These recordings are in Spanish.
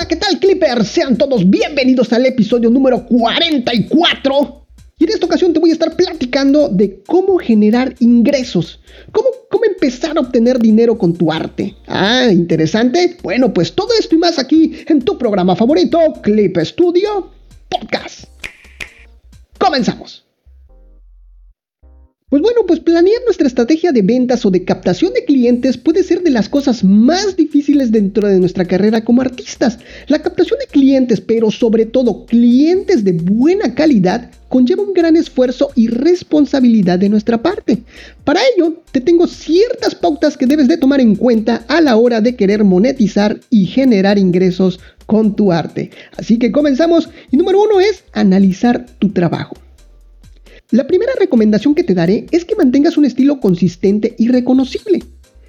Hola, ¿qué tal Clippers? Sean todos bienvenidos al episodio número 44. Y en esta ocasión te voy a estar platicando de cómo generar ingresos, cómo, cómo empezar a obtener dinero con tu arte. Ah, interesante. Bueno, pues todo esto y más aquí en tu programa favorito, Clip Studio Podcast. Comenzamos. Pues bueno, pues planear nuestra estrategia de ventas o de captación de clientes puede ser de las cosas más difíciles dentro de nuestra carrera como artistas. La captación de clientes, pero sobre todo clientes de buena calidad, conlleva un gran esfuerzo y responsabilidad de nuestra parte. Para ello, te tengo ciertas pautas que debes de tomar en cuenta a la hora de querer monetizar y generar ingresos con tu arte. Así que comenzamos y número uno es analizar tu trabajo. La primera recomendación que te daré es que mantengas un estilo consistente y reconocible,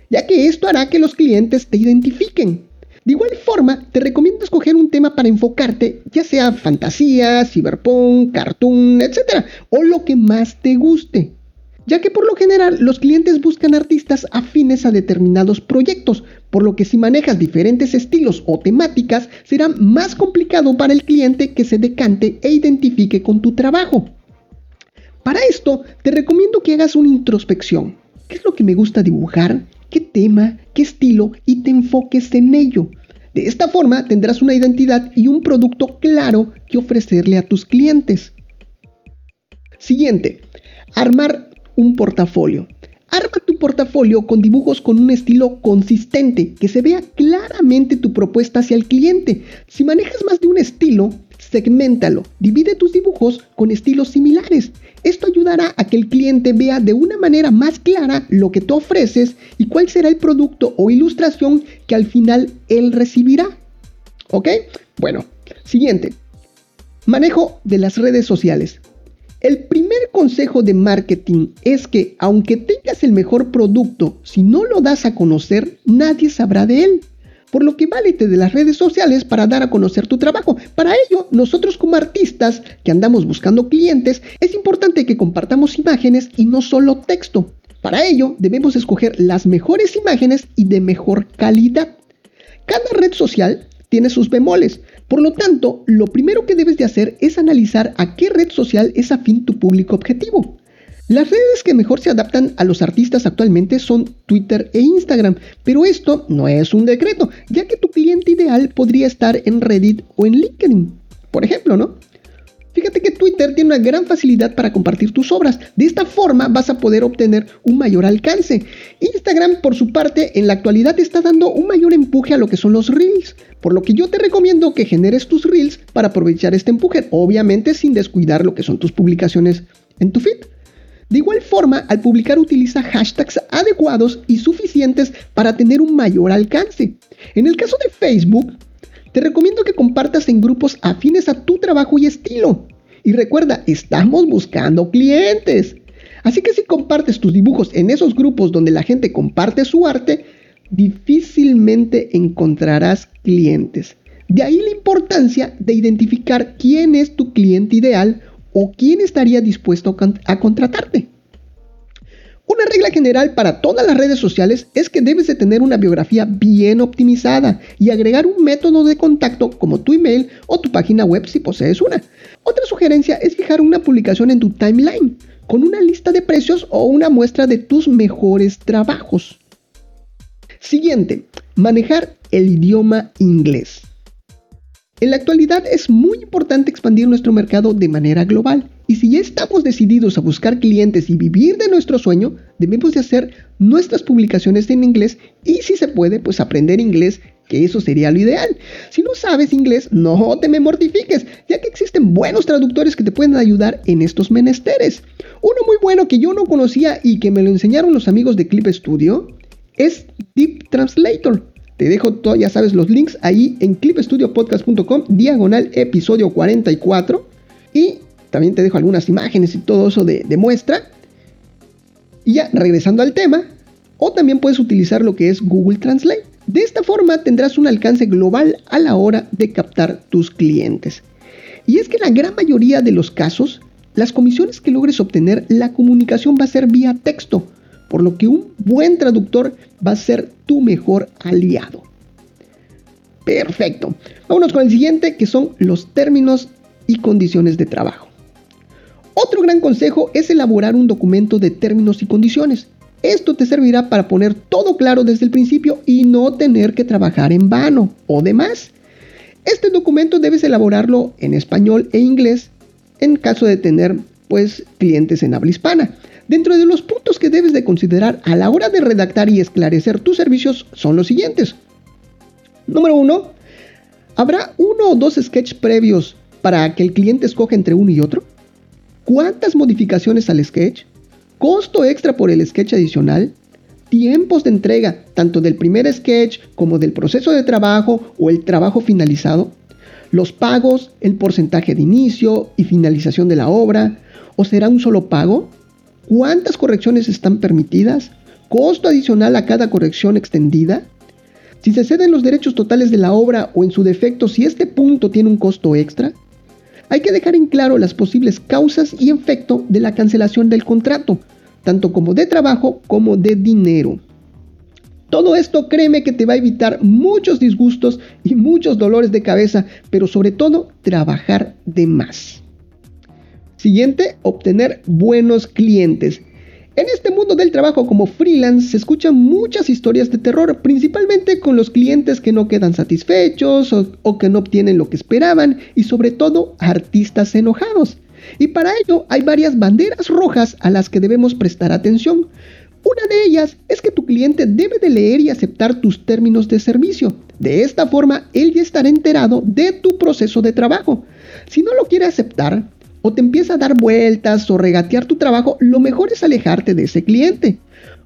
ya que esto hará que los clientes te identifiquen. De igual forma, te recomiendo escoger un tema para enfocarte, ya sea fantasía, cyberpunk, cartoon, etc., o lo que más te guste, ya que por lo general los clientes buscan artistas afines a determinados proyectos, por lo que si manejas diferentes estilos o temáticas, será más complicado para el cliente que se decante e identifique con tu trabajo. Para esto, te recomiendo que hagas una introspección. ¿Qué es lo que me gusta dibujar? ¿Qué tema? ¿Qué estilo? Y te enfoques en ello. De esta forma tendrás una identidad y un producto claro que ofrecerle a tus clientes. Siguiente, armar un portafolio. Arma tu portafolio con dibujos con un estilo consistente, que se vea claramente tu propuesta hacia el cliente. Si manejas más de un estilo, segmentalo, divide tus dibujos con estilos similares. Esto ayudará a que el cliente vea de una manera más clara lo que tú ofreces y cuál será el producto o ilustración que al final él recibirá. ¿Ok? Bueno, siguiente. Manejo de las redes sociales. El primer consejo de marketing es que aunque tengas el mejor producto, si no lo das a conocer, nadie sabrá de él por lo que válete de las redes sociales para dar a conocer tu trabajo. Para ello, nosotros como artistas que andamos buscando clientes, es importante que compartamos imágenes y no solo texto. Para ello, debemos escoger las mejores imágenes y de mejor calidad. Cada red social tiene sus bemoles, por lo tanto, lo primero que debes de hacer es analizar a qué red social es afín tu público objetivo. Las redes que mejor se adaptan a los artistas actualmente son Twitter e Instagram, pero esto no es un decreto, ya que tu cliente ideal podría estar en Reddit o en LinkedIn, por ejemplo, ¿no? Fíjate que Twitter tiene una gran facilidad para compartir tus obras. De esta forma vas a poder obtener un mayor alcance. Instagram, por su parte, en la actualidad está dando un mayor empuje a lo que son los reels. Por lo que yo te recomiendo que generes tus reels para aprovechar este empuje, obviamente sin descuidar lo que son tus publicaciones en tu feed. De igual forma, al publicar utiliza hashtags adecuados y suficientes para tener un mayor alcance. En el caso de Facebook, te recomiendo que compartas en grupos afines a tu trabajo y estilo. Y recuerda, estamos buscando clientes. Así que si compartes tus dibujos en esos grupos donde la gente comparte su arte, difícilmente encontrarás clientes. De ahí la importancia de identificar quién es tu cliente ideal o quién estaría dispuesto a contratarte. Una regla general para todas las redes sociales es que debes de tener una biografía bien optimizada y agregar un método de contacto como tu email o tu página web si posees una. Otra sugerencia es fijar una publicación en tu timeline con una lista de precios o una muestra de tus mejores trabajos. Siguiente, manejar el idioma inglés. En la actualidad es muy importante expandir nuestro mercado de manera global. Y si ya estamos decididos a buscar clientes y vivir de nuestro sueño, debemos de hacer nuestras publicaciones en inglés y si se puede, pues aprender inglés, que eso sería lo ideal. Si no sabes inglés, no te me mortifiques, ya que existen buenos traductores que te pueden ayudar en estos menesteres. Uno muy bueno que yo no conocía y que me lo enseñaron los amigos de Clip Studio es Deep Translator. Te dejo, ya sabes, los links ahí en clipstudiopodcast.com, diagonal episodio 44. Y también te dejo algunas imágenes y todo eso de, de muestra. Y ya, regresando al tema, o también puedes utilizar lo que es Google Translate. De esta forma tendrás un alcance global a la hora de captar tus clientes. Y es que en la gran mayoría de los casos, las comisiones que logres obtener, la comunicación va a ser vía texto por lo que un buen traductor va a ser tu mejor aliado. Perfecto. Vámonos con el siguiente, que son los términos y condiciones de trabajo. Otro gran consejo es elaborar un documento de términos y condiciones. Esto te servirá para poner todo claro desde el principio y no tener que trabajar en vano o demás. Este documento debes elaborarlo en español e inglés en caso de tener pues clientes en habla hispana. Dentro de los puntos que debes de considerar a la hora de redactar y esclarecer tus servicios son los siguientes. Número 1. ¿Habrá uno o dos sketches previos para que el cliente escoja entre uno y otro? ¿Cuántas modificaciones al sketch? ¿Costo extra por el sketch adicional? ¿Tiempos de entrega tanto del primer sketch como del proceso de trabajo o el trabajo finalizado? ¿Los pagos, el porcentaje de inicio y finalización de la obra? ¿O será un solo pago? ¿Cuántas correcciones están permitidas? ¿Costo adicional a cada corrección extendida? Si se ceden los derechos totales de la obra o en su defecto si este punto tiene un costo extra, hay que dejar en claro las posibles causas y efecto de la cancelación del contrato, tanto como de trabajo como de dinero. Todo esto créeme que te va a evitar muchos disgustos y muchos dolores de cabeza, pero sobre todo trabajar de más. Siguiente, obtener buenos clientes. En este mundo del trabajo como freelance se escuchan muchas historias de terror, principalmente con los clientes que no quedan satisfechos o, que no obtienen lo que esperaban y sobre todo artistas enojados. Y para ello hay varias banderas rojas a las que debemos prestar atención. Una de ellas es que tu cliente debe de leer y aceptar tus términos de servicio. De esta forma, él ya estará enterado de tu proceso de trabajo. Si no lo quiere aceptar, o te empieza a dar vueltas o regatear tu trabajo, lo mejor es alejarte de ese cliente.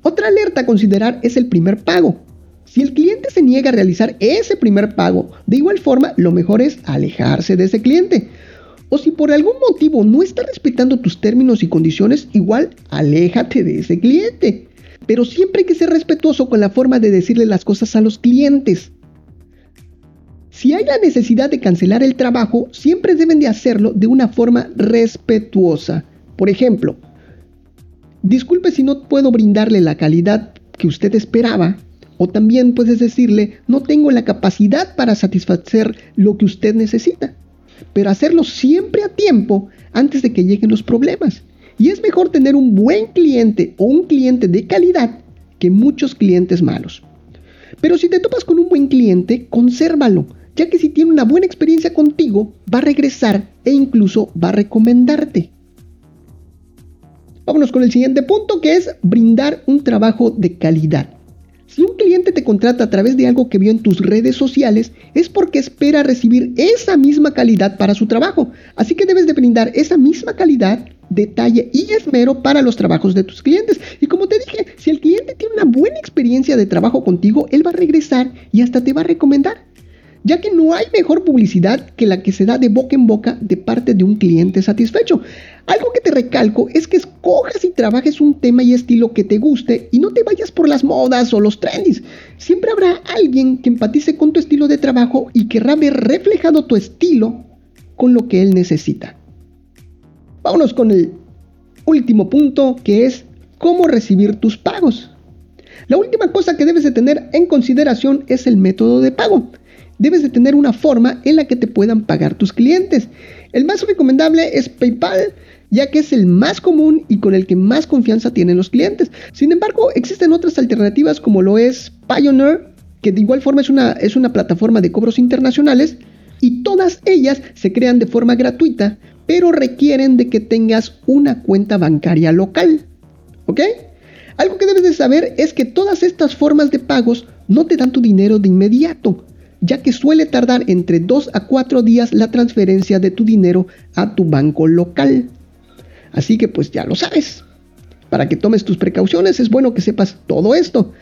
Otra alerta a considerar es el primer pago. Si el cliente se niega a realizar ese primer pago, de igual forma, lo mejor es alejarse de ese cliente. O si por algún motivo no está respetando tus términos y condiciones, igual aléjate de ese cliente. Pero siempre hay que ser respetuoso con la forma de decirle las cosas a los clientes. Si hay la necesidad de cancelar el trabajo, siempre deben de hacerlo de una forma respetuosa. Por ejemplo, disculpe si no puedo brindarle la calidad que usted esperaba, o también puedes decirle, no tengo la capacidad para satisfacer lo que usted necesita, pero hacerlo siempre a tiempo antes de que lleguen los problemas. Y es mejor tener un buen cliente o un cliente de calidad que muchos clientes malos. Pero si te topas con un buen cliente, consérvalo ya que si tiene una buena experiencia contigo, va a regresar e incluso va a recomendarte. Vámonos con el siguiente punto que es brindar un trabajo de calidad. Si un cliente te contrata a través de algo que vio en tus redes sociales, es porque espera recibir esa misma calidad para su trabajo. Así que debes de brindar esa misma calidad, detalle y esmero para los trabajos de tus clientes. Y como te dije, si el cliente tiene una buena experiencia de trabajo contigo, él va a regresar y hasta te va a recomendar ya que no hay mejor publicidad que la que se da de boca en boca de parte de un cliente satisfecho. Algo que te recalco es que escojas y trabajes un tema y estilo que te guste y no te vayas por las modas o los trends. Siempre habrá alguien que empatice con tu estilo de trabajo y querrá ver reflejado tu estilo con lo que él necesita. Vámonos con el último punto que es cómo recibir tus pagos. La última cosa que debes de tener en consideración es el método de pago debes de tener una forma en la que te puedan pagar tus clientes. El más recomendable es PayPal, ya que es el más común y con el que más confianza tienen los clientes. Sin embargo, existen otras alternativas como lo es Pioneer, que de igual forma es una, es una plataforma de cobros internacionales, y todas ellas se crean de forma gratuita, pero requieren de que tengas una cuenta bancaria local. ¿Ok? Algo que debes de saber es que todas estas formas de pagos no te dan tu dinero de inmediato, ya que suele tardar entre 2 a 4 días la transferencia de tu dinero a tu banco local. Así que pues ya lo sabes. Para que tomes tus precauciones es bueno que sepas todo esto.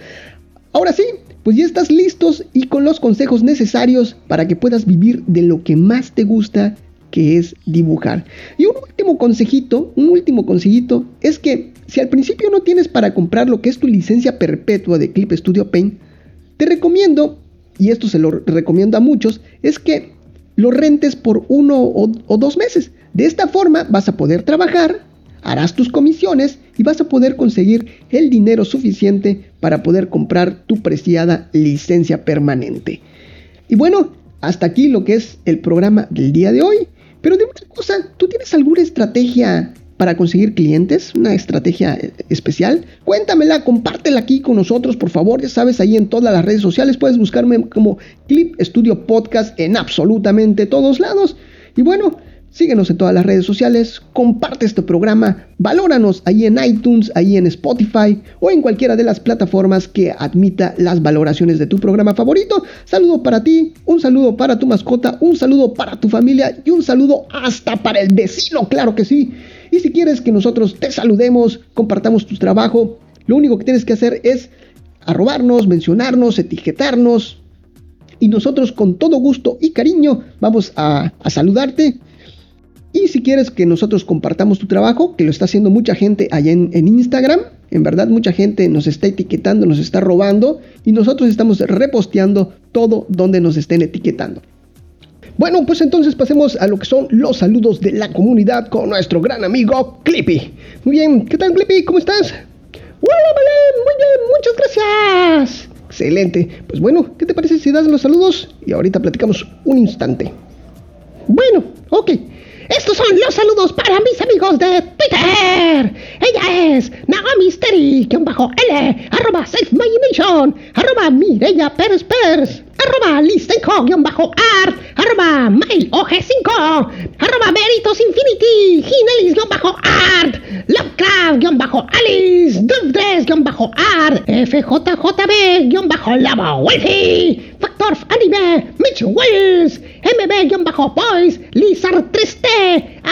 Ahora sí, pues ya estás listos y con los consejos necesarios para que puedas vivir de lo que más te gusta, que es dibujar. Y un último consejito, un último consejito es que si al principio no tienes para comprar lo que es tu licencia perpetua de Clip Studio Paint, te recomiendo y esto se lo recomiendo a muchos, es que lo rentes por uno o, dos meses. De esta forma vas a poder trabajar, harás tus comisiones y vas a poder conseguir el dinero suficiente para poder comprar tu preciada licencia permanente. Y bueno, hasta aquí lo que es el programa del día de hoy. Pero de una cosa, ¿tú tienes alguna estrategia para conseguir clientes? ¿Una estrategia eh, especial? Cuéntamela, compártela aquí con nosotros, por favor. Ya sabes, ahí en todas las redes sociales puedes buscarme como Clip Studio Podcast en absolutamente todos lados. Y bueno, Síguenos en todas las redes sociales, comparte este programa, valóranos ahí en iTunes, ahí en Spotify o en cualquiera de las plataformas que admita las valoraciones de tu programa favorito. Saludo para ti, un saludo para tu mascota, un saludo para tu familia y un saludo hasta para el vecino, claro que sí. Y si quieres que nosotros te saludemos, compartamos tu trabajo, lo único que tienes que hacer es arrobarnos, mencionarnos, etiquetarnos. Y nosotros con todo gusto y cariño vamos a, a saludarte y si quieres que nosotros compartamos tu trabajo, que lo está haciendo mucha gente allá en, Instagram, en verdad mucha gente nos está etiquetando, nos está robando y nosotros estamos reposteando todo donde nos estén etiquetando. Bueno, pues entonces pasemos a lo que son los saludos de la comunidad con nuestro gran amigo Clippy. Muy bien, ¿qué tal Clippy? ¿Cómo estás? Hola, vale, muy bien, muchas gracias. Excelente. Pues bueno, ¿qué te parece si das los saludos? Y ahorita platicamos un instante. Bueno, ok. Estos son los saludos para mis amigos de Twitter. Ella es Naomi Steri-L, arroba Save My Nation, arroba Mireya Pérez Pérez, arroba Listenco-Art, arroba MailOG5, arroba Meritos Infinity, Ginelis-Art, Lovecraft-Alice, Dubdres-Art, FJJB-Lava Wifi, Factor Anime, Mitch Wills, MB-Boys, Lizard Triste,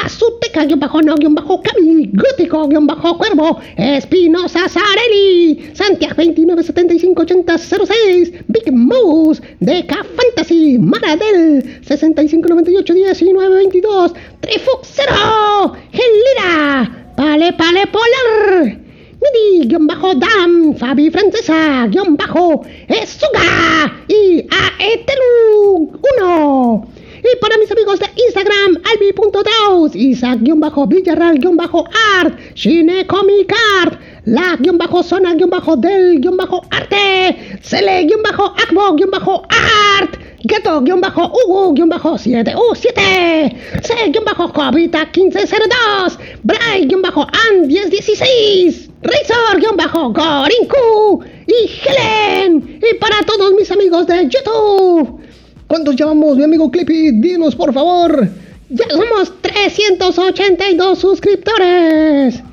Azuteca-No-Cami, Gótico-Cuervo, Espinosa Sarelli, Santiago 29758006, Big Moose, Deca Fantasy, Maradel, 65981922, Trifuxero, Gelira, Pale Pale Polar, Midi-Dam, Fabi Francesa, guion bajo, Esuga y Aetelu 1. Y para mis amigos de Instagram, albi.daus, Isaac-Villarral-Art, Shinecomic-Art, la-zona-del-arte, Cele-acbo-art, Gato-Hugo-7U7, C-Cobita1502, Bray-An1016, Razor-Gorinku y Helen. Y para todos mis amigos de YouTube. ¿Cuántos llevamos, mi amigo Clippy? Dinos, por favor. Ya somos 382 suscriptores.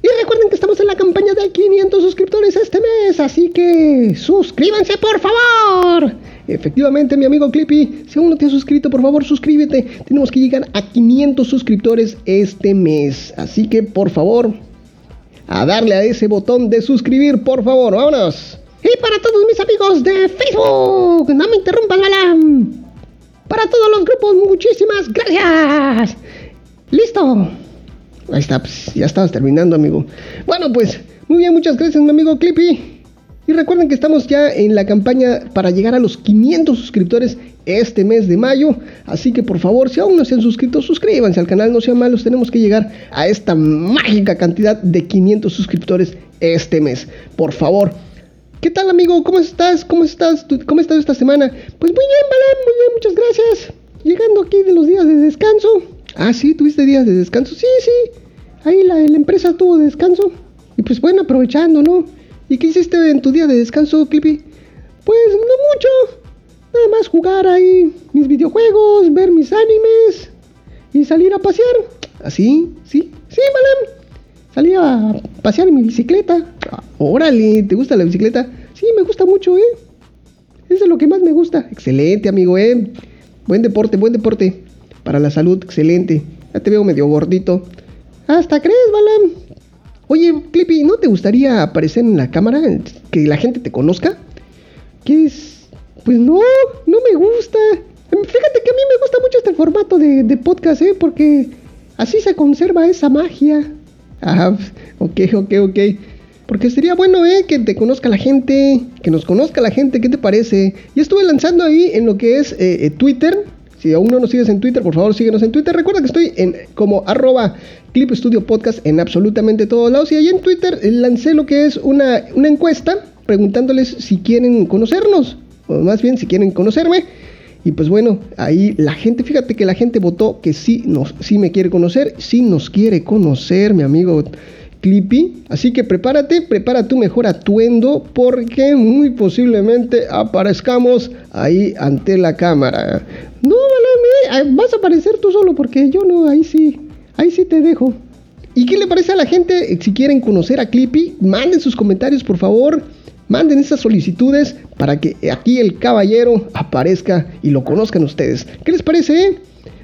Y recuerden que estamos en la campaña de 500 suscriptores este mes, así que suscríbanse por favor. Efectivamente, mi amigo Clippy, si aún no te has suscrito, por favor suscríbete. Tenemos que llegar a 500 suscriptores este mes, así que por favor, a darle a ese botón de suscribir, por favor, vámonos. Y para todos mis amigos de Facebook, no me interrumpas, Balam. Para todos los grupos, muchísimas gracias. Listo. Ahí está, pues, ya estabas terminando, amigo. Bueno, pues, muy bien, muchas gracias, mi amigo Clippy. Y recuerden que estamos ya en la campaña para llegar a los 500 suscriptores este mes de mayo. Así que por favor, si aún no se han suscrito, suscríbanse al canal, no sean malos. Tenemos que llegar a esta mágica cantidad de 500 suscriptores este mes. Por favor. ¿Qué tal amigo? ¿Cómo estás? ¿Cómo estás? ¿Cómo estás esta semana? Pues muy bien, vale, muy bien, muchas gracias. Llegando aquí de los días de descanso. Ah, sí, tuviste días de descanso. Sí, sí. Ahí la, la empresa tuvo descanso. Y pues bueno, aprovechando, ¿no? ¿Y qué hiciste en tu día de descanso, Clippy? Pues no mucho. Nada más jugar ahí mis videojuegos, ver mis animes y salir a pasear. ¿Así? ¿Sí? Sí, Malam. Salí a pasear en mi bicicleta. Órale, ¿te gusta la bicicleta? Sí, me gusta mucho, ¿eh? Eso es lo que más me gusta. Excelente, amigo, ¿eh? Buen deporte, buen deporte. Para la salud, excelente. Ya te veo medio gordito. Hasta crees, Balam. Oye, Clippy, ¿no te gustaría aparecer en la cámara? Que la gente te conozca. ¿Qué es? Pues no, no me gusta. Fíjate que a mí me gusta mucho este formato de, podcast, ¿eh? Porque así se conserva esa magia. Ah, ok, ok, ok. Porque sería bueno, ¿eh? Que te conozca la gente, que nos conozca la gente, ¿qué te parece? Y estuve lanzando ahí en lo que es eh, eh, Twitter. Si aún no nos sigues en Twitter, por favor síguenos en Twitter. Recuerda que estoy en como arroba Clip Studio Podcast en absolutamente todos lados. Y ahí en Twitter lancé lo que es una, una encuesta preguntándoles si quieren conocernos, o más bien si quieren conocerme. Y pues bueno, ahí la gente, fíjate que la gente votó que sí, nos, sí me quiere conocer, sí nos quiere conocer, mi amigo Clippy. Así que prepárate, prepara tu mejor atuendo porque muy posiblemente aparezcamos ahí ante la cámara. No, vale, vas a aparecer tú solo porque yo no, ahí sí, ahí sí te dejo. ¿Y qué le parece a la gente? Si quieren conocer a Clippy, manden sus comentarios por favor. Manden esas solicitudes para que aquí el caballero aparezca y lo conozcan ustedes. ¿Qué les parece? Eh?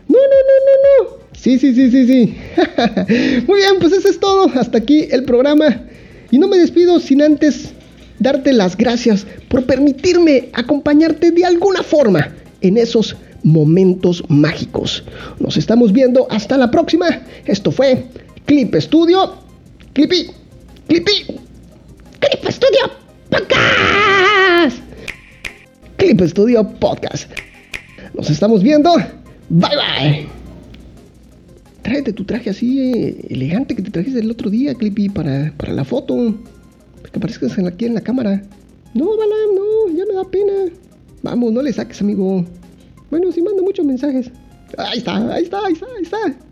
No, no, no, no, no. Sí, sí, sí, sí, sí. Muy bien, pues eso es todo. Hasta aquí el programa. Y no me despido sin antes darte las gracias por permitirme acompañarte de alguna forma en esos momentos mágicos. Nos estamos viendo hasta la próxima. Esto fue Clip Studio. Clippy. Clippy. Clip Studio Podcast. Clip Studio Podcast. Nos estamos viendo. Bye bye. Tráete tu traje así eh, elegante que te trajiste el otro día, Clippy, para, para la foto. Para que aparezcas aquí en la cámara. No, Balam, no, ya me da pena. Vamos, no le saques, amigo. Bueno, si manda muchos mensajes. Ahí está, ahí está, ahí está, ahí está.